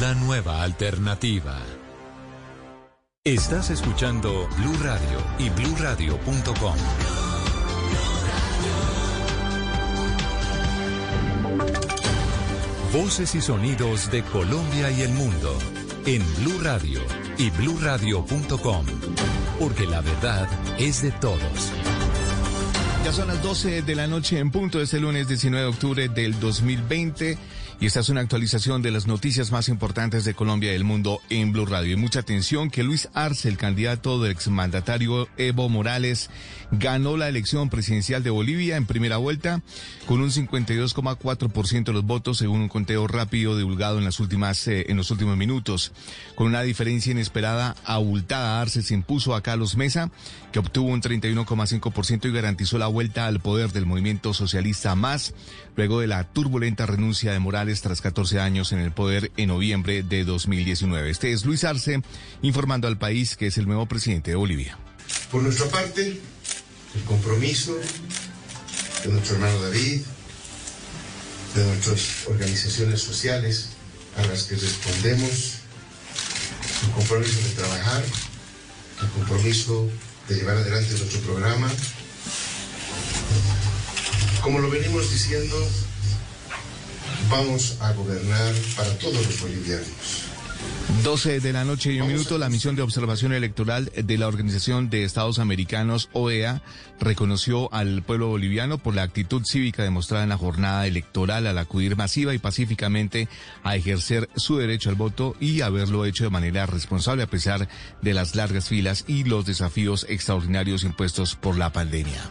la nueva alternativa. Estás escuchando Blue Radio y bluradio.com. Voces y sonidos de Colombia y el mundo en Blue Radio y bluradio.com, porque la verdad es de todos. Ya son las 12 de la noche en punto de este lunes 19 de octubre del 2020 y esta es una actualización de las noticias más importantes de Colombia y del mundo en Blue Radio. Y mucha atención que Luis Arce, el candidato del exmandatario Evo Morales, ganó la elección presidencial de Bolivia en primera vuelta con un 52,4% de los votos según un conteo rápido divulgado en las últimas eh, en los últimos minutos. Con una diferencia inesperada abultada, Arce se impuso a Carlos Mesa, que obtuvo un 31,5% y garantizó la vuelta al poder del movimiento socialista más luego de la turbulenta renuncia de Morales tras 14 años en el poder en noviembre de 2019. Este es Luis Arce informando al país que es el nuevo presidente de Bolivia. Por nuestra parte, el compromiso de nuestro hermano David, de nuestras organizaciones sociales a las que respondemos, el compromiso de trabajar, el compromiso de llevar adelante nuestro programa. Como lo venimos diciendo, vamos a gobernar para todos los bolivianos. 12 de la noche y un minuto, la misión de observación electoral de la Organización de Estados Americanos, OEA, reconoció al pueblo boliviano por la actitud cívica demostrada en la jornada electoral al acudir masiva y pacíficamente a ejercer su derecho al voto y haberlo hecho de manera responsable a pesar de las largas filas y los desafíos extraordinarios impuestos por la pandemia.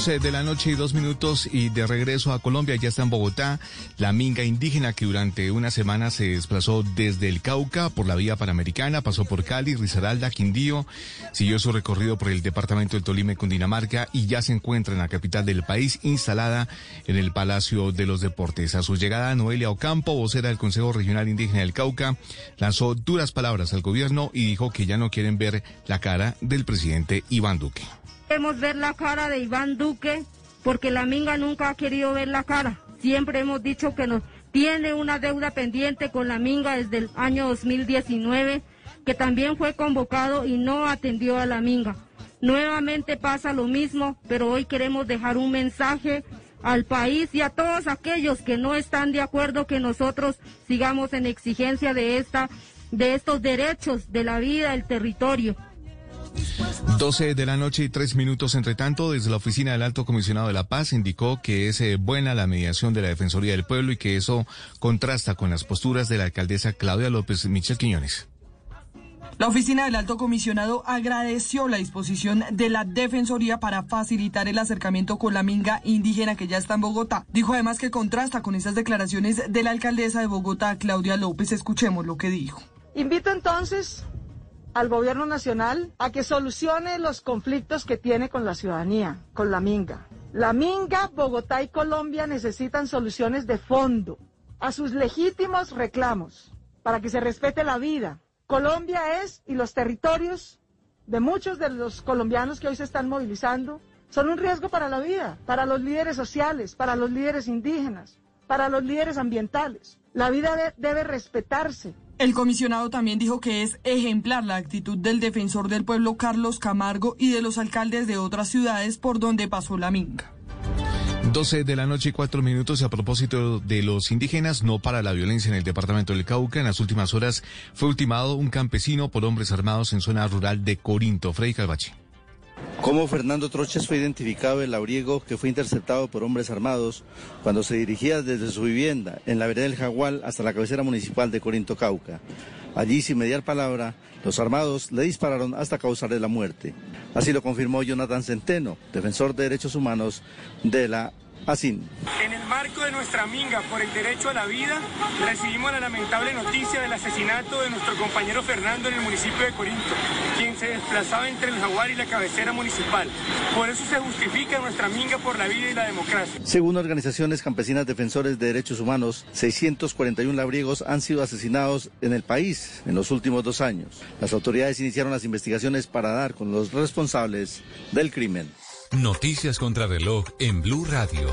12 de la noche y dos minutos y de regreso a Colombia, ya está en Bogotá, la minga indígena que durante una semana se desplazó desde el Cauca por la vía panamericana, pasó por Cali, Risaralda, Quindío, siguió su recorrido por el departamento del Tolima y Cundinamarca y ya se encuentra en la capital del país, instalada en el Palacio de los Deportes. A su llegada, Noelia Ocampo, vocera del Consejo Regional Indígena del Cauca, lanzó duras palabras al gobierno y dijo que ya no quieren ver la cara del presidente Iván Duque. Queremos ver la cara de Iván Duque porque la Minga nunca ha querido ver la cara. Siempre hemos dicho que nos tiene una deuda pendiente con la Minga desde el año 2019, que también fue convocado y no atendió a la Minga. Nuevamente pasa lo mismo, pero hoy queremos dejar un mensaje al país y a todos aquellos que no están de acuerdo que nosotros sigamos en exigencia de esta de estos derechos de la vida, del territorio. 12 de la noche y tres minutos. Entre tanto, desde la oficina del Alto Comisionado de la Paz indicó que es eh, buena la mediación de la Defensoría del Pueblo y que eso contrasta con las posturas de la alcaldesa Claudia López Michel Quiñones. La oficina del alto comisionado agradeció la disposición de la Defensoría para facilitar el acercamiento con la minga indígena que ya está en Bogotá. Dijo además que contrasta con esas declaraciones de la alcaldesa de Bogotá, Claudia López. Escuchemos lo que dijo. Invito entonces al gobierno nacional a que solucione los conflictos que tiene con la ciudadanía, con la Minga. La Minga, Bogotá y Colombia necesitan soluciones de fondo a sus legítimos reclamos para que se respete la vida. Colombia es y los territorios de muchos de los colombianos que hoy se están movilizando son un riesgo para la vida, para los líderes sociales, para los líderes indígenas, para los líderes ambientales. La vida debe respetarse, el comisionado también dijo que es ejemplar la actitud del defensor del pueblo Carlos Camargo y de los alcaldes de otras ciudades por donde pasó la minga. 12 de la noche y cuatro minutos a propósito de los indígenas, no para la violencia en el departamento del Cauca. En las últimas horas fue ultimado un campesino por hombres armados en zona rural de Corinto. Freddy Calvache. Cómo Fernando Troches fue identificado el labriego que fue interceptado por hombres armados cuando se dirigía desde su vivienda en la vereda del Jagual hasta la cabecera municipal de Corinto Cauca. Allí, sin mediar palabra, los armados le dispararon hasta causarle la muerte. Así lo confirmó Jonathan Centeno, defensor de derechos humanos de la ASIN. En el marco de nuestra minga por el derecho a la vida, recibimos la lamentable noticia del asesinato de nuestro compañero Fernando en el municipio de Corinto, quien se desplazaba entre el jaguar y la cabecera municipal. Por eso se justifica nuestra minga por la vida y la democracia. Según organizaciones campesinas defensores de derechos humanos, 641 labriegos han sido asesinados en el país en los últimos dos años. Las autoridades iniciaron las investigaciones para dar con los responsables del crimen. Noticias contra reloj en Blue Radio.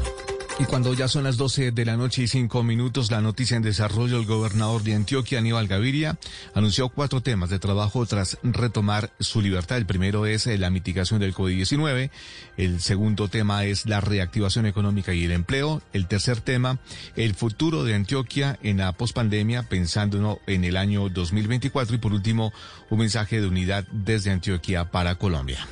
Y cuando ya son las 12 de la noche y cinco minutos, la noticia en desarrollo, el gobernador de Antioquia, Aníbal Gaviria, anunció cuatro temas de trabajo tras retomar su libertad. El primero es eh, la mitigación del COVID-19. El segundo tema es la reactivación económica y el empleo. El tercer tema, el futuro de Antioquia en la pospandemia, pensando en el año 2024. Y por último, un mensaje de unidad desde Antioquia para Colombia.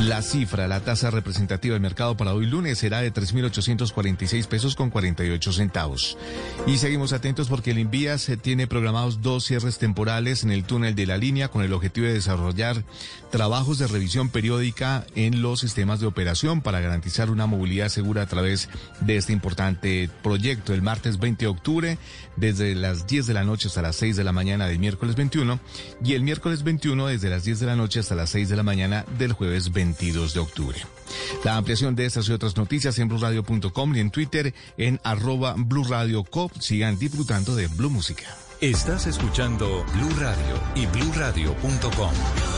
La cifra, la tasa representativa del mercado para hoy lunes será de 3.846 pesos con 48 centavos. Y seguimos atentos porque el Invías tiene programados dos cierres temporales en el túnel de la línea con el objetivo de desarrollar trabajos de revisión periódica en los sistemas de operación para garantizar una movilidad segura a través de este importante proyecto. El martes 20 de octubre, desde las 10 de la noche hasta las 6 de la mañana del miércoles 21 y el miércoles 21 desde las 10 de la noche hasta las 6 de la mañana del jueves 22 de octubre. La ampliación de estas y otras noticias en blurradio.com y en Twitter en arroba blurradiocop. Sigan disfrutando de Blue Música. Estás escuchando Blue Radio y blurradio.com.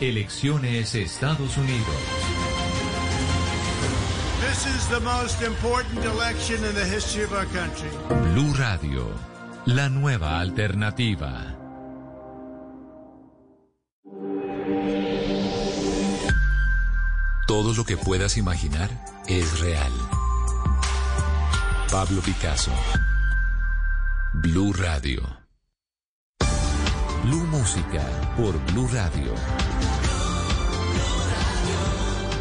Elecciones Estados Unidos. This is the most important election in the history of our country. Blue Radio, la nueva alternativa. Todo lo que puedas imaginar es real. Pablo Picasso. Blue Radio. Blue Música por Blue Radio.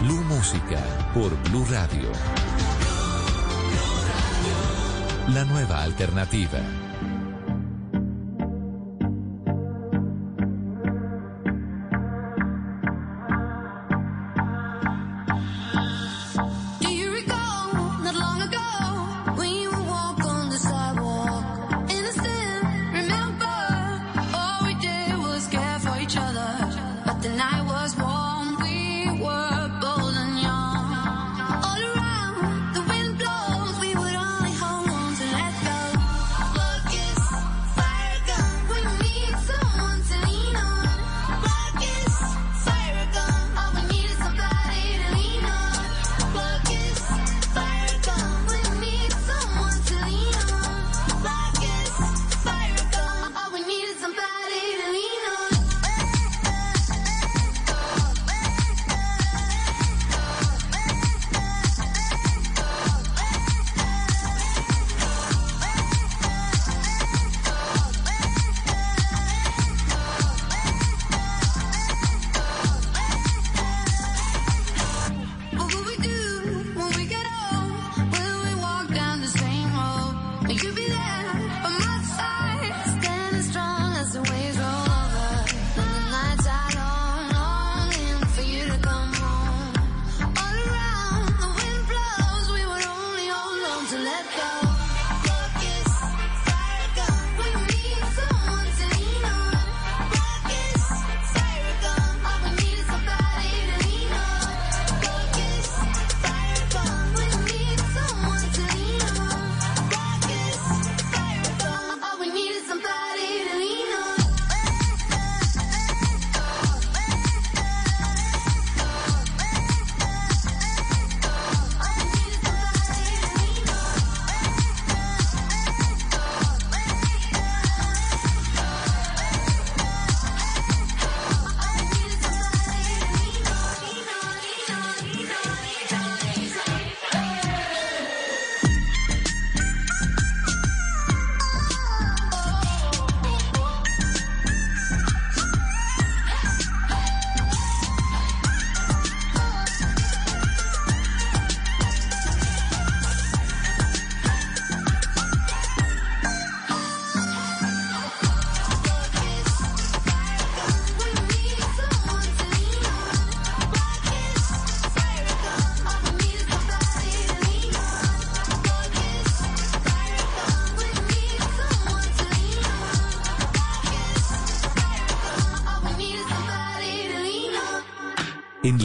Blue Música por Blue Radio. La nueva alternativa.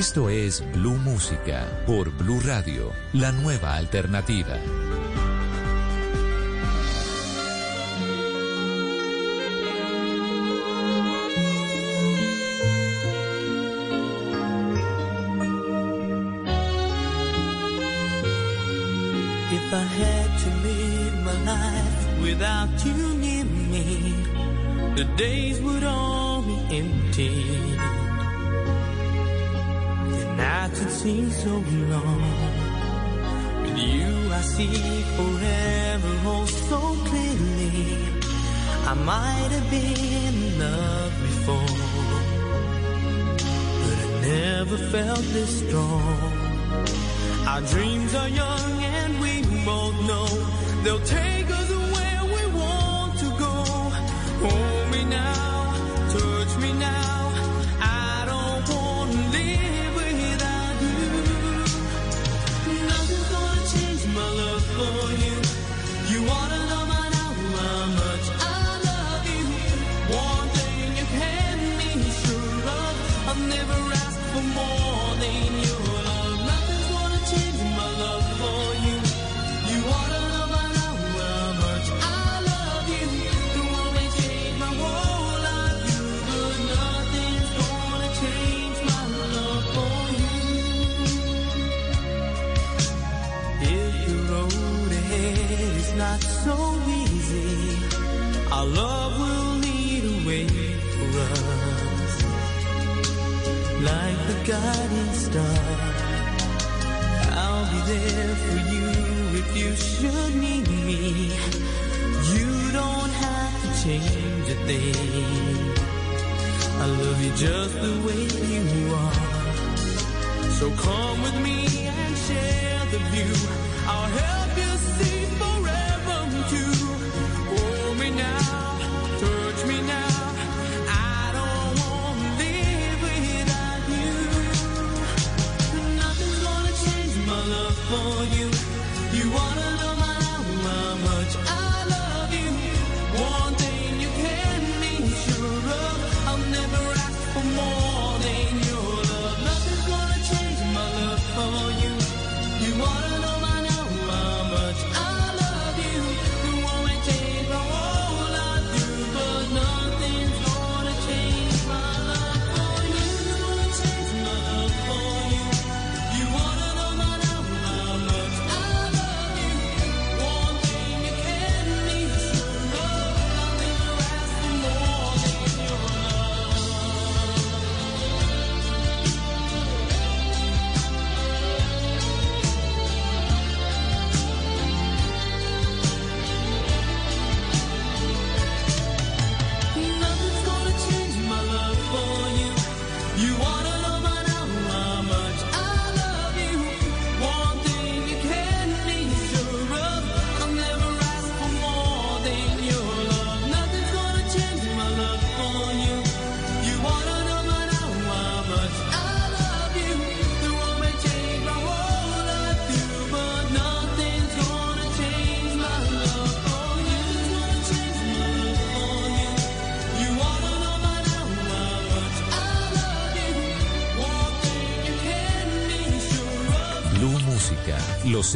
Esto es Blue Música por Blue Radio, la nueva alternativa. If I had to live my life without you near me, the days would all be empty. seems so long. With you I see forever oh so clearly. I might have been in love before, but I never felt this strong. Our dreams are young and we both know they'll take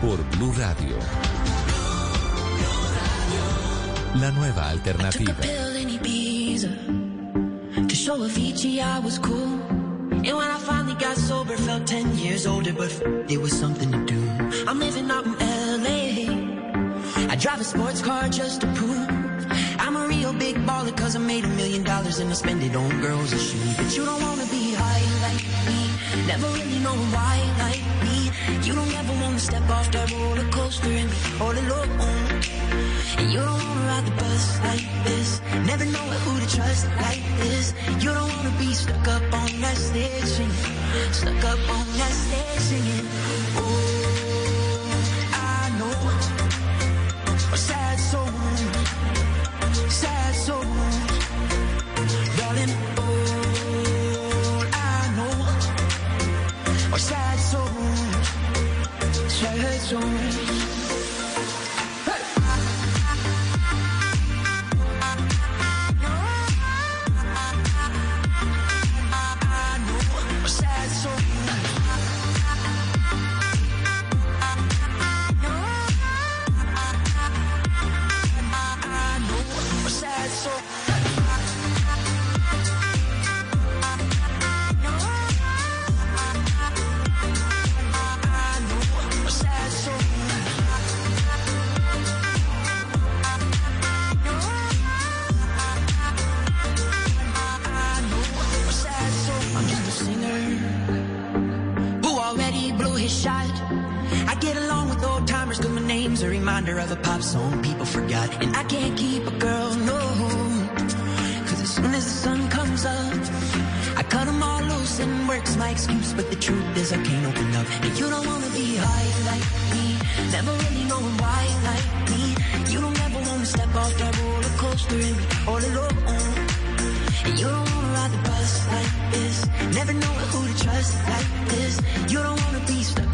por Blue Radio. La nueva alternativa. To show Avicii I was cool. And when I finally got sober, felt 10 years older, but it was something to do. I'm living out in LA. I drive a sports car just to prove I'm a real big baller, cause I made a million dollars and I spend it on girls and shoes. But you don't wanna be high like me, never really know why. You don't ever wanna step off that roller coaster and be all alone. And you don't wanna ride the bus like this. Never know who to trust like this. You don't wanna be stuck up on that stage singing. Stuck up on that stage singing. Oh, I know. A sad soul. Sad soul. zone.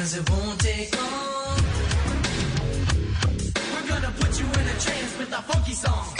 cause it won't take long. We're gonna put you in a trance with our funky song.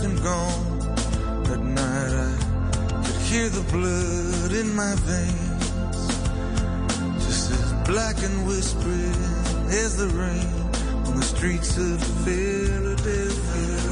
and gone. At night I could hear the blood in my veins, just as black and whispering as the rain on the streets of Philadelphia.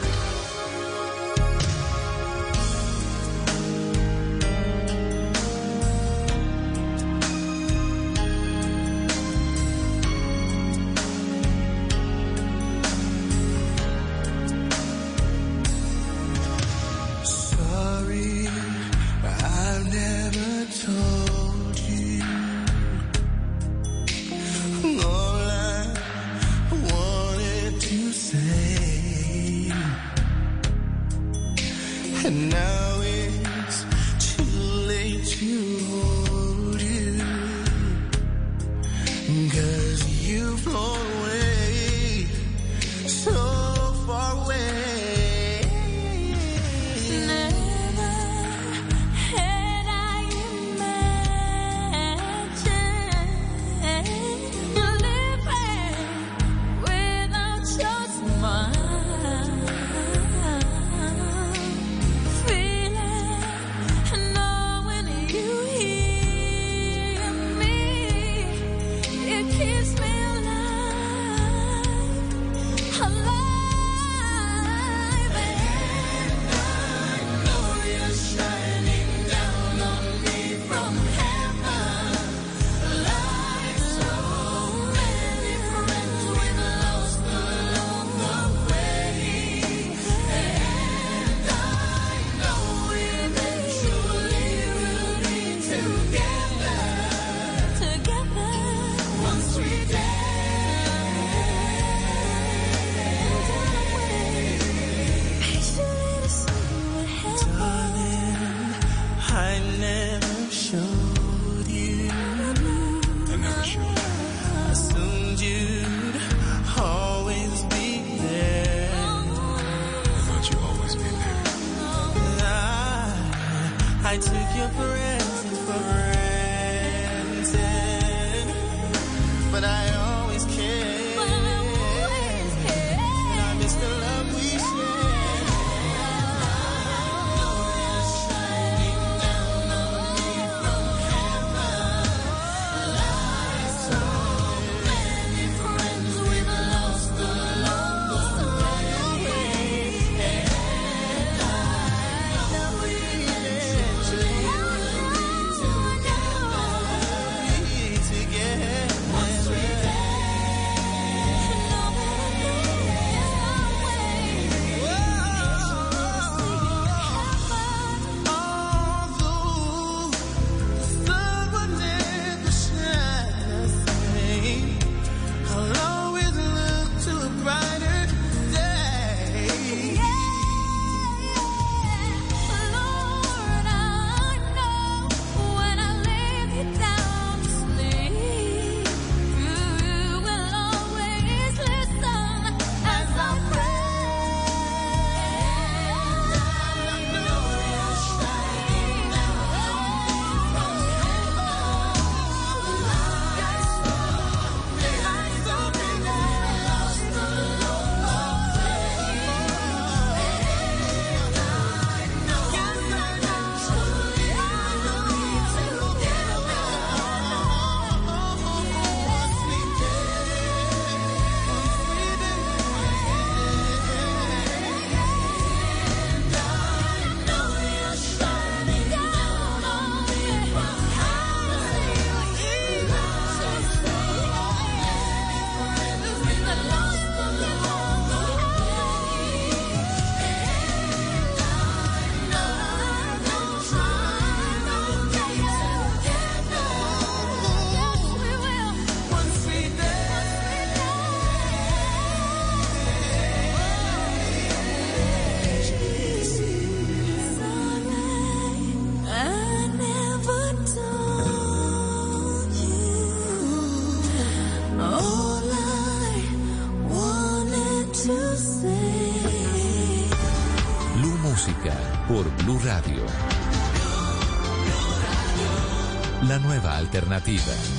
feedback.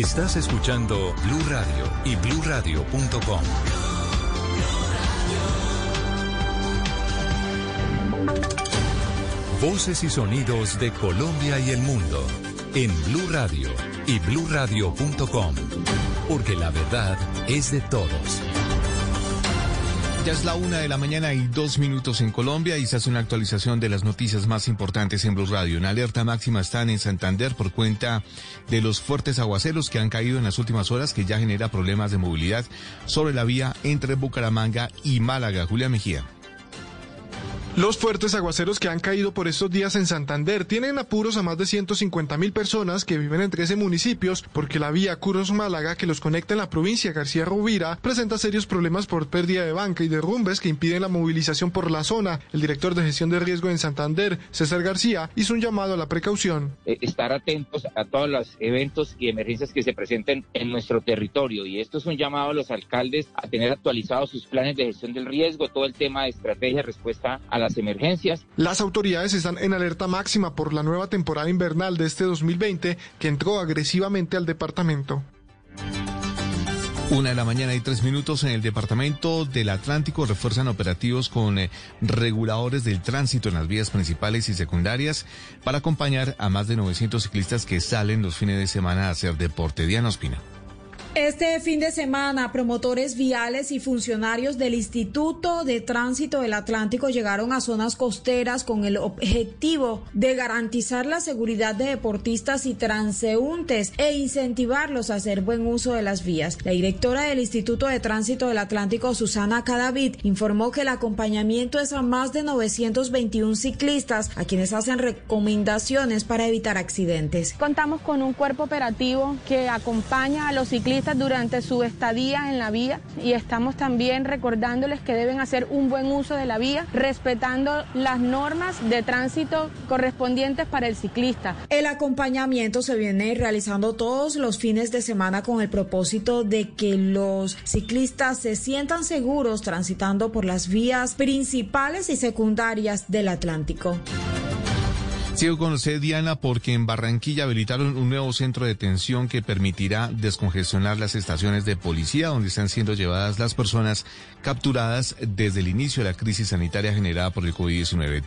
Estás escuchando Blue Radio y bluradio.com. Voces y sonidos de Colombia y el mundo en Blue Radio y bluradio.com, porque la verdad es de todos. Ya es la una de la mañana y dos minutos en Colombia y se hace una actualización de las noticias más importantes en Blue Radio. En alerta máxima están en Santander por cuenta de los fuertes aguaceros que han caído en las últimas horas que ya genera problemas de movilidad sobre la vía entre Bucaramanga y Málaga. Julia Mejía. Los fuertes aguaceros que han caído por estos días en Santander tienen apuros a más de 150 mil personas que viven en 13 municipios porque la vía Curos-Málaga que los conecta en la provincia García Rovira presenta serios problemas por pérdida de banca y derrumbes que impiden la movilización por la zona. El director de gestión de riesgo en Santander, César García, hizo un llamado a la precaución. eh, estar atentos a todos los eventos y emergencias que se presenten en nuestro territorio. Y esto es un llamado a los alcaldes a tener actualizados sus planes de gestión del riesgo, todo el tema de estrategia respuesta a las emergencias. Las autoridades están en alerta máxima por la nueva temporada invernal de este 2020 que entró agresivamente al departamento. Una de la mañana y tres minutos en el departamento del Atlántico refuerzan operativos con eh, reguladores del tránsito en las vías principales y secundarias para acompañar a más de 900 ciclistas que salen los fines de semana a hacer deporte. Diana Ospina. Este fin de semana, promotores viales y funcionarios del Instituto de Tránsito del Atlántico llegaron a zonas costeras con el objetivo de garantizar la seguridad de deportistas y transeúntes e incentivarlos a hacer buen uso de las vías. La directora del Instituto de Tránsito del Atlántico, Susana Cadavid, informó que el acompañamiento es a más de 921 ciclistas a quienes hacen recomendaciones para evitar accidentes. Contamos con un cuerpo operativo que acompaña a los ciclistas durante su estadía en la vía y estamos también recordándoles que deben hacer un buen uso de la vía, respetando las normas de tránsito correspondientes para el ciclista. El acompañamiento se viene realizando todos los fines de semana con el propósito de que los ciclistas se sientan seguros transitando por las vías principales y secundarias del Atlántico. Sigo con usted, Diana, porque en Barranquilla habilitaron un nuevo centro de detención que permitirá descongestionar las estaciones de policía donde están siendo llevadas las personas capturadas desde el inicio de la crisis sanitaria generada por el COVID-19.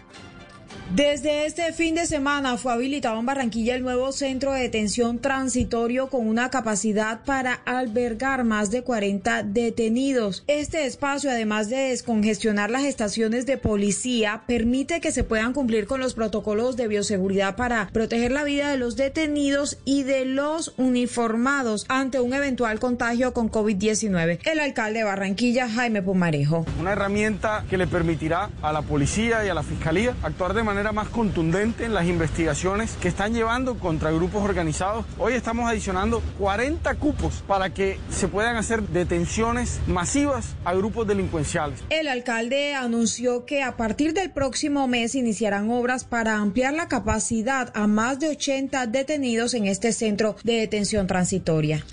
Desde este fin de semana fue habilitado en Barranquilla el nuevo centro de detención transitorio con una capacidad para albergar más de 40 detenidos. Este espacio, además de descongestionar las estaciones de policía, permite que se puedan cumplir con los protocolos de bioseguridad para proteger la vida de los detenidos y de los uniformados ante un eventual contagio con COVID-19. El alcalde de Barranquilla, Jaime Pumarejo. Una herramienta que le permitirá a la policía y a la fiscalía actuar de manera más contundente en las investigaciones que están llevando contra grupos organizados. Hoy estamos adicionando 40 cupos para que se puedan hacer detenciones masivas a grupos delincuenciales. El alcalde anunció que a partir del próximo mes iniciarán obras para ampliar la capacidad a más de 80 detenidos en este centro de detención transitoria.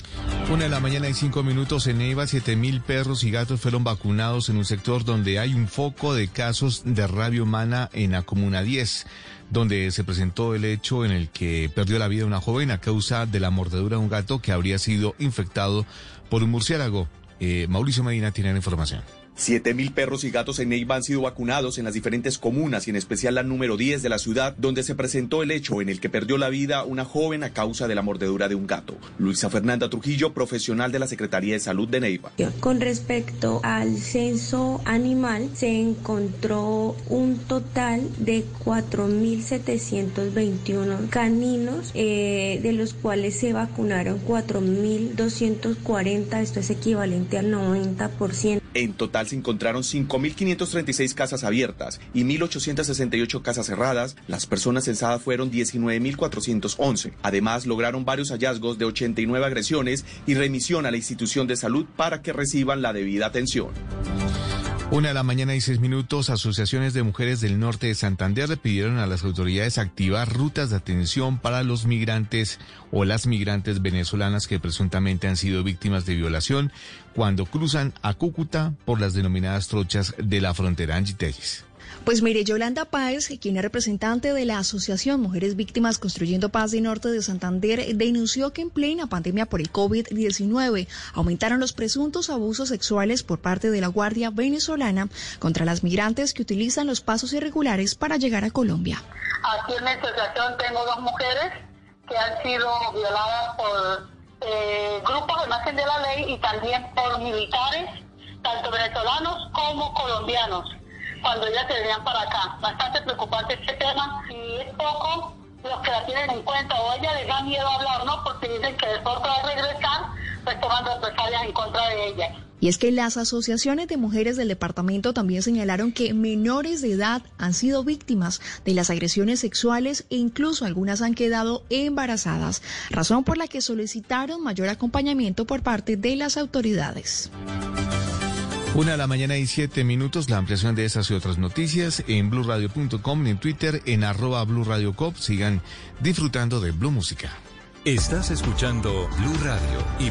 Una de la mañana y cinco minutos en Neiva, siete mil perros y gatos fueron vacunados en un sector donde hay un foco de casos de rabia humana en la Comuna 10, donde se presentó el hecho en el que perdió la vida una joven a causa de la mordedura de un gato que habría sido infectado por un murciélago. Eh, Mauricio Medina tiene la información. Siete mil perros y gatos en Neiva han sido vacunados en las diferentes comunas y en especial la número 10 de la ciudad, donde se presentó el hecho en el que perdió la vida una joven a causa de la mordedura de un gato. Luisa Fernanda Trujillo, profesional de la Secretaría de Salud de Neiva. Con respecto al censo animal, se encontró un total de 4.721 caninos, eh, de los cuales se vacunaron 4.240, esto es equivalente al 90%. En total se encontraron 5.536 casas abiertas y 1.868 casas cerradas. Las personas censadas fueron 19.411. Además, lograron varios hallazgos de 89 agresiones y remisión a la institución de salud para que reciban la debida atención. Una de la mañana y seis minutos, asociaciones de mujeres del norte de Santander le pidieron a las autoridades activar rutas de atención para los migrantes o las migrantes venezolanas que presuntamente han sido víctimas de violación cuando cruzan a Cúcuta por las denominadas trochas de la frontera Angie Telles. Pues mire, Yolanda Páez, quien es representante de la Asociación Mujeres Víctimas Construyendo Paz de Norte de Santander, denunció que en plena pandemia por el COVID-19 aumentaron los presuntos abusos sexuales por parte de la Guardia Venezolana contra las migrantes que utilizan los pasos irregulares para llegar a Colombia. Aquí en mi asociación tengo dos mujeres que han sido violadas por eh, grupos de margen de la ley y también por militares, tanto venezolanos como colombianos cuando ellas se venían para acá. Bastante preocupante este tema y es poco los que la tienen en cuenta o ella les da miedo hablar, ¿no? Porque dicen que después de regresar, pues toman represalias en contra de ellas. Y es que las asociaciones de mujeres del departamento también señalaron que menores de edad han sido víctimas de las agresiones sexuales e incluso algunas han quedado embarazadas, razón por la que solicitaron mayor acompañamiento por parte de las autoridades. Una de la mañana y siete minutos, la ampliación de estas y otras noticias en blurradio.com, en Twitter, en arroba blurradiocop. Sigan disfrutando de Blue Música. Estás escuchando Blue Radio y